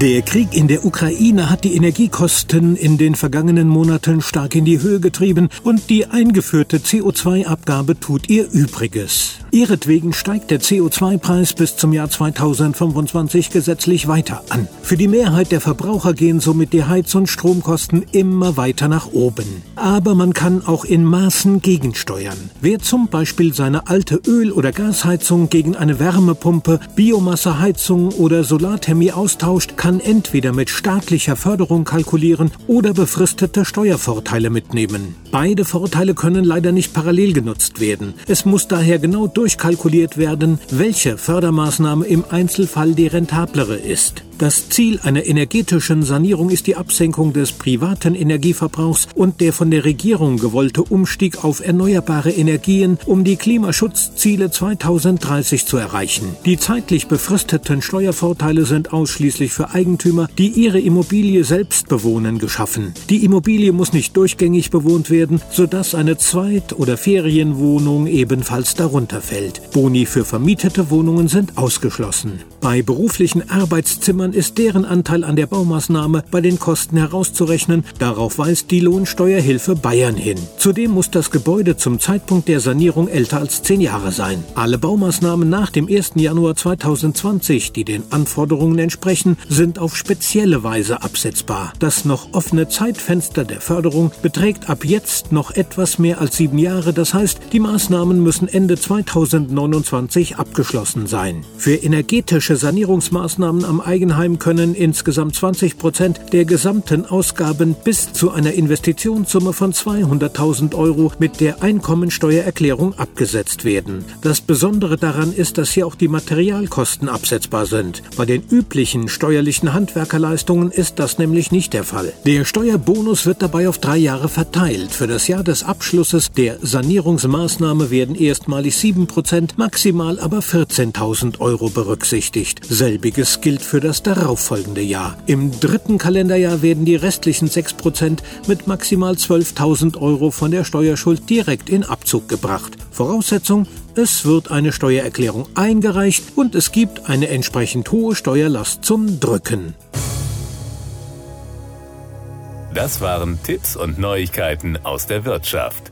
Der Krieg in der Ukraine hat die Energiekosten in den vergangenen Monaten stark in die Höhe getrieben und die eingeführte CO2-Abgabe tut ihr Übriges. Ihretwegen steigt der CO2-Preis bis zum Jahr 2025 gesetzlich weiter an. Für die Mehrheit der Verbraucher gehen somit die Heiz- und Stromkosten immer weiter nach oben. Aber man kann auch in Maßen gegensteuern. Wer zum Beispiel seine alte Öl- oder Gasheizung gegen eine Wärmepumpe, Biomasseheizung oder Solarthermie austauscht, kann entweder mit staatlicher Förderung kalkulieren oder befristete Steuervorteile mitnehmen. Beide Vorteile können leider nicht parallel genutzt werden. Es muss daher genau durchkalkuliert werden, welche Fördermaßnahme im Einzelfall die rentablere ist. Das Ziel einer energetischen Sanierung ist die Absenkung des privaten Energieverbrauchs und der von der Regierung gewollte Umstieg auf erneuerbare Energien, um die Klimaschutzziele 2030 zu erreichen. Die zeitlich befristeten Steuervorteile sind ausschließlich für Eigentümer, die ihre Immobilie selbst bewohnen, geschaffen. Die Immobilie muss nicht durchgängig bewohnt werden, sodass eine Zweit- oder Ferienwohnung ebenfalls darunter fällt. Boni für vermietete Wohnungen sind ausgeschlossen. Bei beruflichen Arbeitszimmern ist deren Anteil an der Baumaßnahme bei den Kosten herauszurechnen. Darauf weist die Lohnsteuerhilfe Bayern hin. Zudem muss das Gebäude zum Zeitpunkt der Sanierung älter als zehn Jahre sein. Alle Baumaßnahmen nach dem 1. Januar 2020, die den Anforderungen entsprechen, sind auf spezielle Weise absetzbar. Das noch offene Zeitfenster der Förderung beträgt ab jetzt noch etwas mehr als sieben Jahre. Das heißt, die Maßnahmen müssen Ende 2029 abgeschlossen sein. Für energetische Sanierungsmaßnahmen am Eigenheim können insgesamt 20 Prozent der gesamten Ausgaben bis zu einer Investitionssumme von 200.000 Euro mit der Einkommensteuererklärung abgesetzt werden. Das Besondere daran ist, dass hier auch die Materialkosten absetzbar sind. Bei den üblichen steuerlichen Handwerkerleistungen ist das nämlich nicht der Fall. Der Steuerbonus wird dabei auf drei Jahre verteilt. Für das Jahr des Abschlusses der Sanierungsmaßnahme werden erstmalig 7 Prozent, maximal aber 14.000 Euro berücksichtigt. Selbiges gilt für das darauffolgende Jahr. Im dritten Kalenderjahr werden die restlichen 6% mit maximal 12.000 Euro von der Steuerschuld direkt in Abzug gebracht. Voraussetzung, es wird eine Steuererklärung eingereicht und es gibt eine entsprechend hohe Steuerlast zum Drücken. Das waren Tipps und Neuigkeiten aus der Wirtschaft.